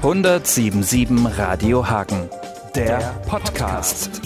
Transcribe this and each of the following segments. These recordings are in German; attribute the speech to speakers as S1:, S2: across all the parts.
S1: 1077 Radio Hagen, der Podcast.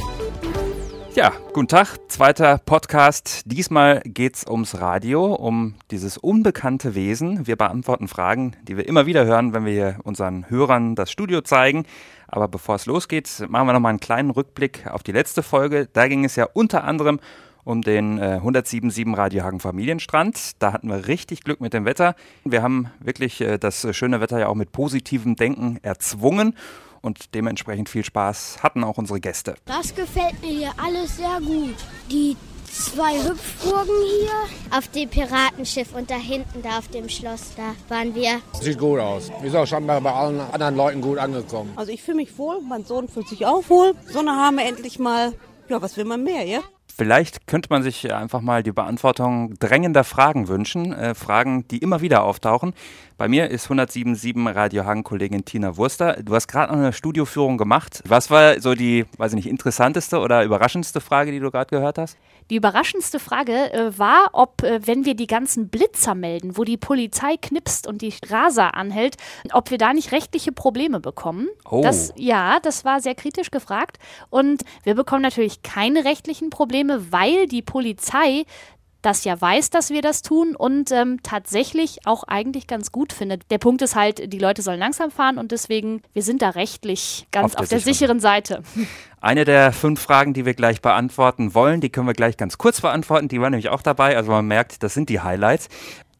S1: Ja, guten Tag, zweiter Podcast. Diesmal geht's ums Radio, um dieses unbekannte Wesen. Wir beantworten Fragen, die wir immer wieder hören, wenn wir hier unseren Hörern das Studio zeigen. Aber bevor es losgeht, machen wir nochmal einen kleinen Rückblick auf die letzte Folge. Da ging es ja unter anderem um den äh, 1077 Radio Hagen Familienstrand. Da hatten wir richtig Glück mit dem Wetter. Wir haben wirklich äh, das schöne Wetter ja auch mit positivem Denken erzwungen und dementsprechend viel Spaß hatten auch unsere Gäste.
S2: Das gefällt mir hier alles sehr gut. Die zwei Hüpfburgen hier.
S3: Auf dem Piratenschiff und da hinten, da auf dem Schloss, da waren wir.
S4: Sieht gut aus. Ist auch schon bei allen anderen Leuten gut angekommen.
S5: Also ich fühle mich wohl, mein Sohn fühlt sich auch wohl. Sonne haben wir endlich mal. Ja, was will man mehr, ja?
S1: Vielleicht könnte man sich einfach mal die Beantwortung drängender Fragen wünschen. Äh, Fragen, die immer wieder auftauchen. Bei mir ist 1077 Radio Hagen-Kollegin Tina Wurster. Du hast gerade noch eine Studioführung gemacht. Was war so die, weiß ich nicht, interessanteste oder überraschendste Frage, die du gerade gehört hast?
S6: Die überraschendste Frage äh, war, ob, äh, wenn wir die ganzen Blitzer melden, wo die Polizei knipst und die Raser anhält, ob wir da nicht rechtliche Probleme bekommen.
S1: Oh.
S6: Das, ja, das war sehr kritisch gefragt. Und wir bekommen natürlich keine rechtlichen Probleme, weil die Polizei das ja weiß, dass wir das tun und ähm, tatsächlich auch eigentlich ganz gut findet. Der Punkt ist halt, die Leute sollen langsam fahren und deswegen, wir sind da rechtlich ganz
S1: Auf
S6: auf
S1: der
S6: der, sicheren Seite.
S1: Eine der fünf Fragen, die wir gleich beantworten wollen, die können wir gleich ganz kurz beantworten. Die war nämlich auch dabei. Also man merkt, das sind die Highlights.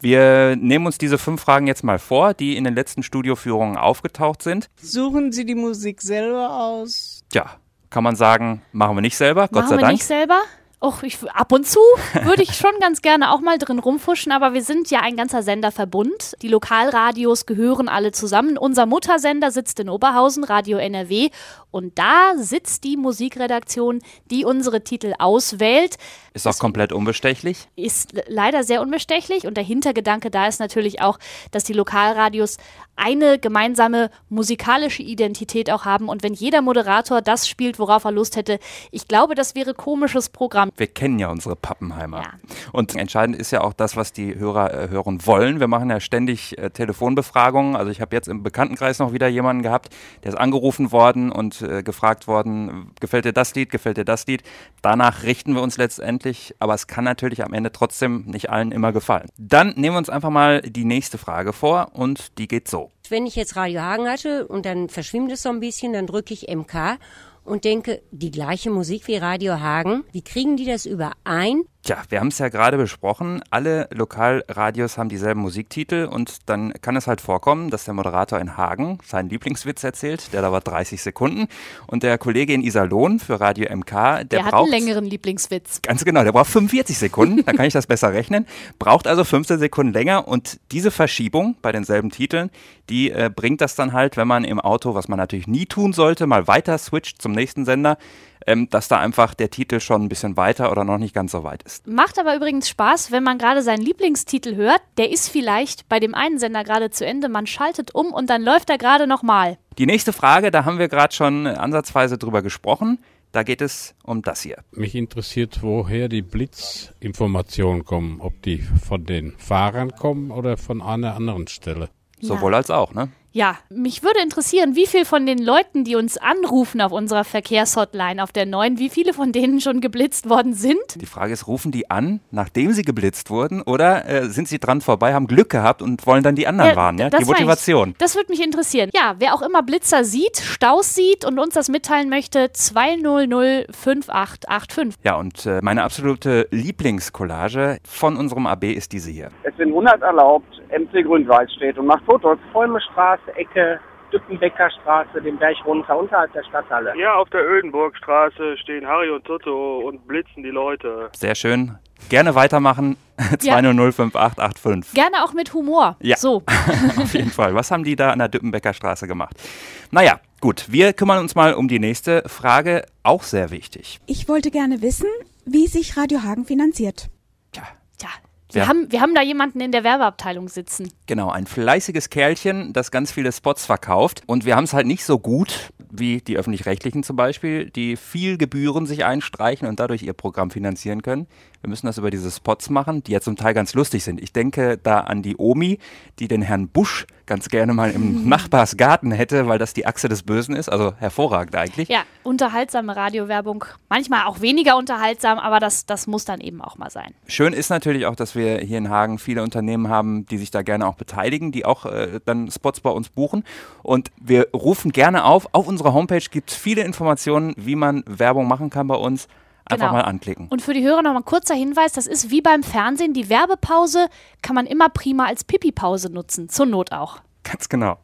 S1: Wir nehmen uns diese fünf Fragen jetzt mal vor, die in den letzten Studioführungen aufgetaucht sind.
S5: Suchen Sie die Musik selber aus?
S1: Ja, kann man sagen, machen wir nicht selber, Gott
S6: Machen
S1: sei
S6: wir
S1: Dank.
S6: nicht selber? Och, ich, ab und zu würde ich schon ganz gerne auch mal drin rumfuschen, aber wir sind ja ein ganzer Senderverbund. Die Lokalradios gehören alle zusammen. Unser Muttersender sitzt in Oberhausen, Radio NRW, und da sitzt die Musikredaktion, die unsere Titel auswählt.
S1: Ist auch komplett unbestechlich.
S6: Ist le- leider sehr unbestechlich und der Hintergedanke da ist natürlich auch, dass die Lokalradios eine gemeinsame musikalische Identität auch haben und wenn jeder Moderator das spielt, worauf er Lust hätte, ich glaube, das wäre komisches Programm.
S1: Wir kennen ja unsere Pappenheimer.
S6: Ja.
S1: Und entscheidend ist ja auch das, was die Hörer äh, hören wollen. Wir machen ja ständig äh, Telefonbefragungen. Also ich habe jetzt im Bekanntenkreis noch wieder jemanden gehabt, der ist angerufen worden und äh, gefragt worden, gefällt dir das Lied, gefällt dir das Lied. Danach richten wir uns letztendlich, aber es kann natürlich am Ende trotzdem nicht allen immer gefallen. Dann nehmen wir uns einfach mal die nächste Frage vor und die geht so.
S7: Wenn ich jetzt Radio Hagen hatte und dann verschwimmt es so ein bisschen, dann drücke ich MK und denke, die gleiche Musik wie Radio Hagen, wie kriegen die das überein?
S1: Tja, wir haben es ja gerade besprochen. Alle Lokalradios haben dieselben Musiktitel und dann kann es halt vorkommen, dass der Moderator in Hagen seinen Lieblingswitz erzählt, der dauert 30 Sekunden und der Kollege in Iserlohn für Radio MK, der,
S6: Der, hat
S1: braucht
S6: einen längeren Lieblingswitz.
S1: Ganz genau, der braucht 45 Sekunden, dann kann ich das besser rechnen. Braucht also 15 Sekunden länger und diese Verschiebung bei denselben Titeln, die äh, bringt das dann halt, wenn man im Auto, was man natürlich nie tun sollte, mal weiter switcht zum nächsten Sender, ähm, dass da einfach der Titel schon ein bisschen weiter oder noch nicht ganz so weit ist.
S6: Macht aber übrigens Spaß, wenn man gerade seinen Lieblingstitel hört. Der ist vielleicht bei dem einen Sender gerade zu Ende. Man schaltet um und dann läuft er gerade nochmal.
S1: Die nächste Frage, da haben wir gerade schon ansatzweise drüber gesprochen. Da geht es um das hier.
S8: Mich interessiert, woher die Blitzinformationen kommen. Ob die von den Fahrern kommen oder von einer anderen Stelle.
S1: Sowohl als auch, ne?
S6: Ja, mich würde interessieren, wie viel von den Leuten, die uns anrufen auf unserer Verkehrshotline auf der neuen, wie viele von denen schon geblitzt worden sind?
S1: Die Frage ist, rufen die an, nachdem sie geblitzt wurden, oder äh, sind sie dran vorbei, haben Glück gehabt und wollen dann die anderen warnen, ja? Die
S6: meine ich.
S1: Motivation.
S6: Das würde mich interessieren. Ja, wer auch immer Blitzer sieht, Staus sieht und uns das mitteilen möchte, 200 5885.
S1: Ja, und äh, meine absolute Lieblingscollage von unserem AB ist diese hier.
S9: Es sind 100 erlaubt, MC Grünwald steht und macht Fotos. Fäumestraße, Ecke, Dückenbeckerstraße, den Berg runter, unterhalb der Stadthalle.
S10: Ja, auf der Ödenburgstraße stehen Harry und Toto und blitzen die Leute.
S1: Sehr schön. Gerne weitermachen. 2005885.
S6: Gerne auch mit Humor.
S1: Ja.
S6: So.
S1: Auf jeden Fall. Was haben die da an der Dippenbecker Straße gemacht? Naja, gut. Wir kümmern uns mal um die nächste Frage. Auch sehr wichtig.
S11: Ich wollte gerne wissen, wie sich Radio Hagen finanziert.
S1: Tja,
S6: Ja. Wir,
S1: Ja.
S6: haben, wir haben da jemanden in der Werbeabteilung sitzen.
S1: Genau, ein fleißiges Kerlchen, das ganz viele Spots verkauft. Und wir haben es halt nicht so gut wie die öffentlich-rechtlichen zum Beispiel, die viel Gebühren sich einstreichen und dadurch ihr Programm finanzieren können. Wir müssen das über diese Spots machen, die ja zum Teil ganz lustig sind. Ich denke da an die Omi, die den Herrn Busch ganz gerne mal im Nachbarsgarten hätte, weil das die Achse des Bösen ist. Also hervorragend eigentlich.
S6: Ja, unterhaltsame Radiowerbung. Manchmal auch weniger unterhaltsam, aber das, das muss dann eben auch mal sein.
S1: Schön ist natürlich auch, dass wir hier in Hagen viele Unternehmen haben, die sich da gerne auch beteiligen, die auch äh, dann Spots bei uns buchen. Und wir rufen gerne auf. Auf unserer Homepage gibt es viele Informationen, wie man Werbung machen kann bei uns. Einfach
S6: Genau.
S1: mal anklicken.
S6: Und für die Hörer noch mal ein kurzer Hinweis, das ist wie beim Fernsehen, die Werbepause kann man immer prima als Pipi-Pause nutzen, zur Not auch.
S1: Ganz genau.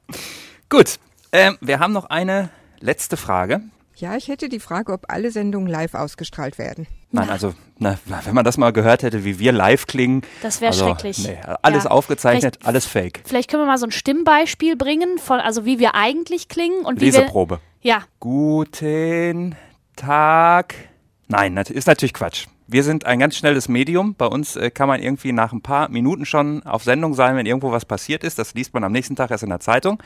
S1: Gut, ähm, wir haben noch eine letzte Frage.
S12: Ja, ich hätte die Frage, ob alle Sendungen live ausgestrahlt werden.
S1: Nein, also, na, wenn man das mal gehört hätte, wie wir live klingen.
S6: Das wäre
S1: also,
S6: schrecklich.
S1: Nee, alles
S6: Ja.
S1: aufgezeichnet,
S6: Vielleicht-
S1: alles fake.
S6: Vielleicht können wir mal so ein Stimmbeispiel bringen, von, also wie wir eigentlich klingen und wie
S1: Leseprobe.
S6: wir... Ja,
S1: Guten Tag. Nein, ist natürlich Quatsch. Wir sind ein ganz schnelles Medium. Bei uns äh, kann man irgendwie nach ein paar Minuten schon auf Sendung sein, wenn irgendwo was passiert ist. Das liest man am nächsten Tag erst in der Zeitung.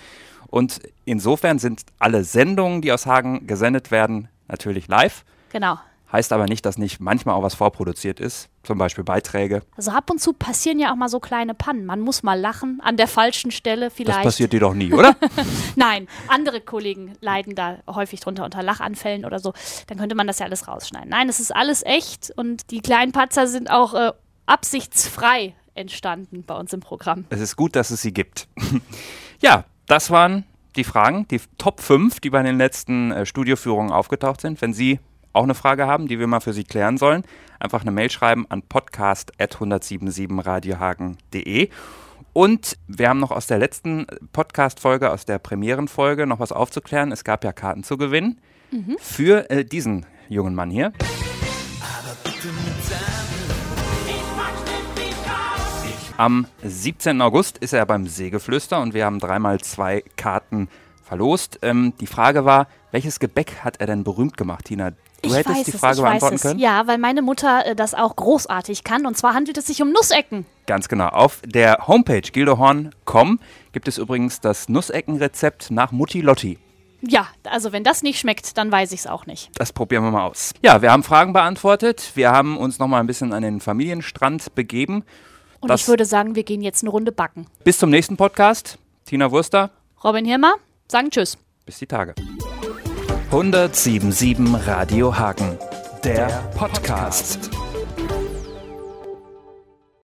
S1: Und insofern sind alle Sendungen, die aus Hagen gesendet werden, natürlich live.
S6: genau.
S1: Heißt aber nicht, dass nicht manchmal auch was vorproduziert ist. Zum Beispiel Beiträge.
S6: Also ab und zu passieren ja auch mal so kleine Pannen. Man muss mal lachen an der falschen Stelle vielleicht.
S1: Das passiert dir doch nie, oder?
S6: Nein, andere Kollegen leiden da häufig drunter unter Lachanfällen oder so. Dann könnte man das ja alles rausschneiden. Nein, es ist alles echt und die kleinen Patzer sind auch äh, absichtsfrei entstanden bei uns im Programm.
S1: es ist gut, dass es sie gibt. ja, das waren die Fragen, die Top 5, die bei den letzten äh, Studioführungen aufgetaucht sind. Wenn Sie auch eine Frage haben, die wir mal für Sie klären sollen, einfach eine Mail schreiben an podcast.1077radiohagen.de. Und wir haben noch aus der letzten Podcast-Folge, aus der Premierenfolge, noch was aufzuklären. Es gab ja Karten zu gewinnen
S6: Mhm.
S1: für äh, diesen jungen Mann hier. Am 17. August ist er beim Seegeflüster und wir haben dreimal zwei Karten verlost. Ähm, die Frage war, welches Gebäck hat er denn berühmt gemacht, Tina? Du
S6: ich
S1: hättest
S6: weiß
S1: die
S6: es,
S1: Frage
S6: weiß
S1: beantworten
S6: es.
S1: können?
S6: Ja, weil meine Mutter äh, das auch großartig kann. Und zwar handelt es sich um Nussecken.
S1: Ganz genau. Auf der Homepage gildehorn.com gibt es übrigens das Nusseckenrezept nach Mutti Lotti.
S6: Ja, also wenn das nicht schmeckt, dann weiß ich es auch nicht.
S1: Das probieren wir mal aus. Ja, wir haben Fragen beantwortet. Wir haben uns noch mal ein bisschen an den Familienstrand begeben.
S6: Und
S1: Das-
S6: ich würde sagen, wir gehen jetzt eine Runde backen.
S1: Bis zum nächsten Podcast. Tina Wurster,
S6: Robin Hirmer, sagen Tschüss.
S1: bis die Tage. 1077 Radio Hagen, der Podcast.